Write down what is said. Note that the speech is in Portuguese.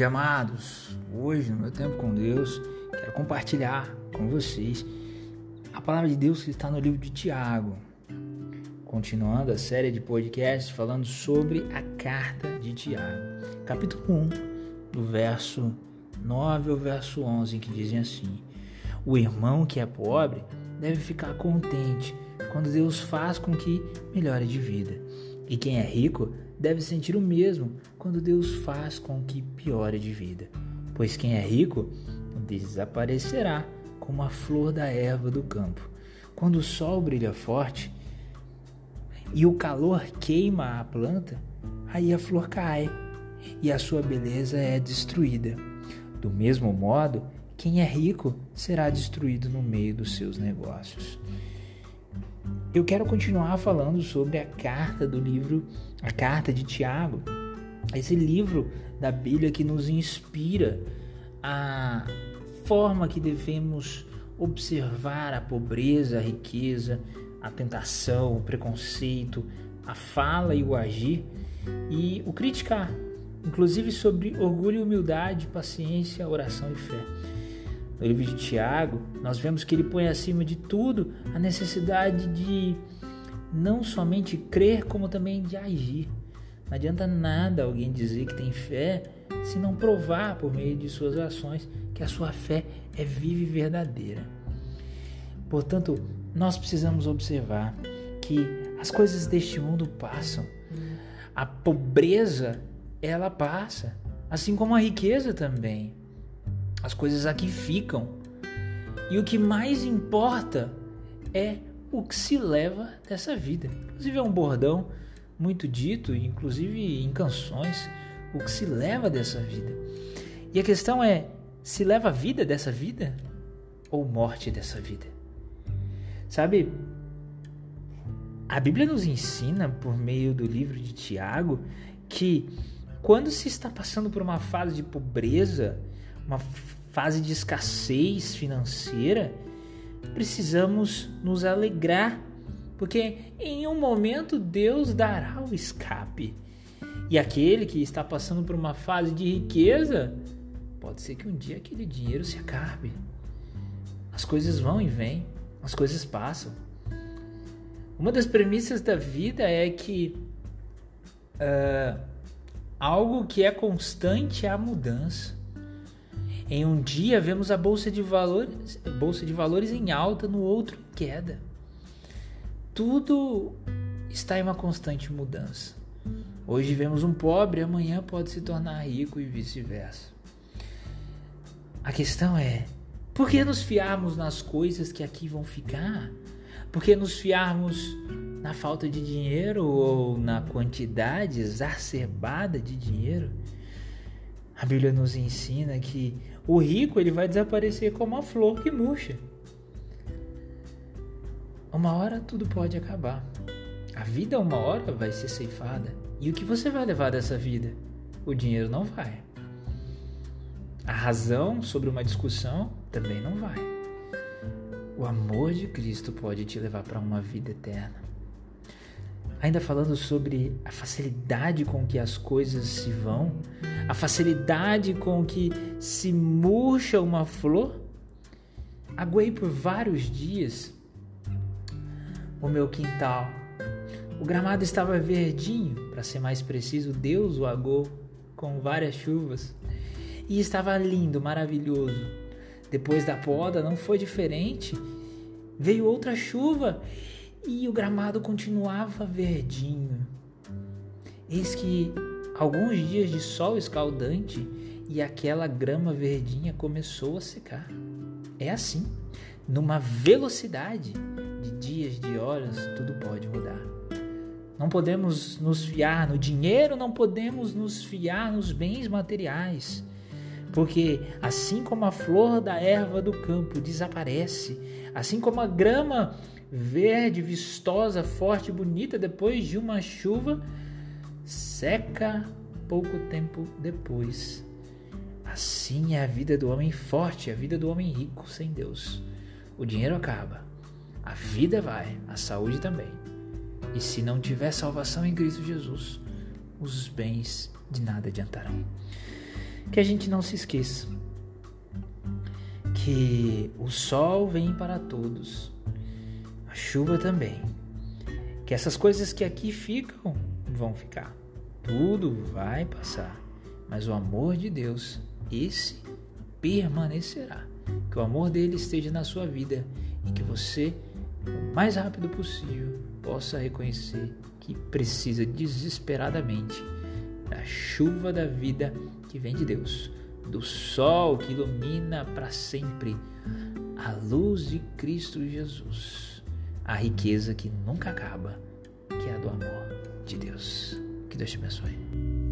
dia, amados. Hoje, no meu tempo com Deus, quero compartilhar com vocês a palavra de Deus que está no livro de Tiago. Continuando a série de podcasts falando sobre a carta de Tiago, capítulo 1, do verso 9 ao verso 11, que dizem assim: O irmão que é pobre deve ficar contente quando Deus faz com que melhore de vida. E quem é rico deve sentir o mesmo quando Deus faz com que piore de vida. Pois quem é rico desaparecerá como a flor da erva do campo. Quando o sol brilha forte e o calor queima a planta, aí a flor cai e a sua beleza é destruída. Do mesmo modo, quem é rico será destruído no meio dos seus negócios. Eu quero continuar falando sobre a carta do livro, a carta de Tiago, esse livro da Bíblia que nos inspira a forma que devemos observar a pobreza, a riqueza, a tentação, o preconceito, a fala e o agir e o criticar, inclusive sobre orgulho, humildade, paciência, oração e fé. No livro de Tiago, nós vemos que ele põe acima de tudo a necessidade de não somente crer, como também de agir. Não adianta nada alguém dizer que tem fé se não provar por meio de suas ações que a sua fé é viva e verdadeira. Portanto, nós precisamos observar que as coisas deste mundo passam. A pobreza, ela passa, assim como a riqueza também. As coisas aqui ficam. E o que mais importa é o que se leva dessa vida. Inclusive é um bordão muito dito, inclusive em canções, o que se leva dessa vida. E a questão é, se leva a vida dessa vida ou morte dessa vida? Sabe, a Bíblia nos ensina por meio do livro de Tiago que quando se está passando por uma fase de pobreza, uma fase de escassez financeira, precisamos nos alegrar, porque em um momento Deus dará o escape. E aquele que está passando por uma fase de riqueza, pode ser que um dia aquele dinheiro se acabe. As coisas vão e vêm, as coisas passam. Uma das premissas da vida é que uh, algo que é constante é a mudança. Em um dia vemos a bolsa de valores, bolsa de valores em alta, no outro em queda. Tudo está em uma constante mudança. Hoje vemos um pobre, amanhã pode se tornar rico e vice-versa. A questão é: por que nos fiarmos nas coisas que aqui vão ficar? Por que nos fiarmos na falta de dinheiro ou na quantidade exacerbada de dinheiro? A Bíblia nos ensina que o rico ele vai desaparecer como a flor que murcha. Uma hora tudo pode acabar. A vida uma hora vai ser ceifada. E o que você vai levar dessa vida? O dinheiro não vai. A razão sobre uma discussão também não vai. O amor de Cristo pode te levar para uma vida eterna. Ainda falando sobre a facilidade com que as coisas se vão, a facilidade com que se murcha uma flor, aguei por vários dias o meu quintal. O gramado estava verdinho, para ser mais preciso, Deus o agou com várias chuvas. E estava lindo, maravilhoso. Depois da poda não foi diferente. Veio outra chuva e o gramado continuava verdinho. Eis que alguns dias de sol escaldante e aquela grama verdinha começou a secar. É assim, numa velocidade de dias, de horas, tudo pode mudar. Não podemos nos fiar no dinheiro, não podemos nos fiar nos bens materiais. Porque assim como a flor da erva do campo desaparece, assim como a grama verde, vistosa, forte, bonita depois de uma chuva, seca pouco tempo depois. Assim é a vida do homem forte, a vida do homem rico sem Deus. O dinheiro acaba, a vida vai, a saúde também. E se não tiver salvação em Cristo Jesus, os bens de nada adiantarão. que a gente não se esqueça que o sol vem para todos, a chuva também. Que essas coisas que aqui ficam vão ficar. Tudo vai passar, mas o amor de Deus, esse permanecerá. Que o amor dele esteja na sua vida e que você, o mais rápido possível, possa reconhecer que precisa desesperadamente da chuva da vida que vem de Deus, do sol que ilumina para sempre, a luz de Cristo Jesus, a riqueza que nunca acaba, que é a do amor de Deus. Deus te abençoe.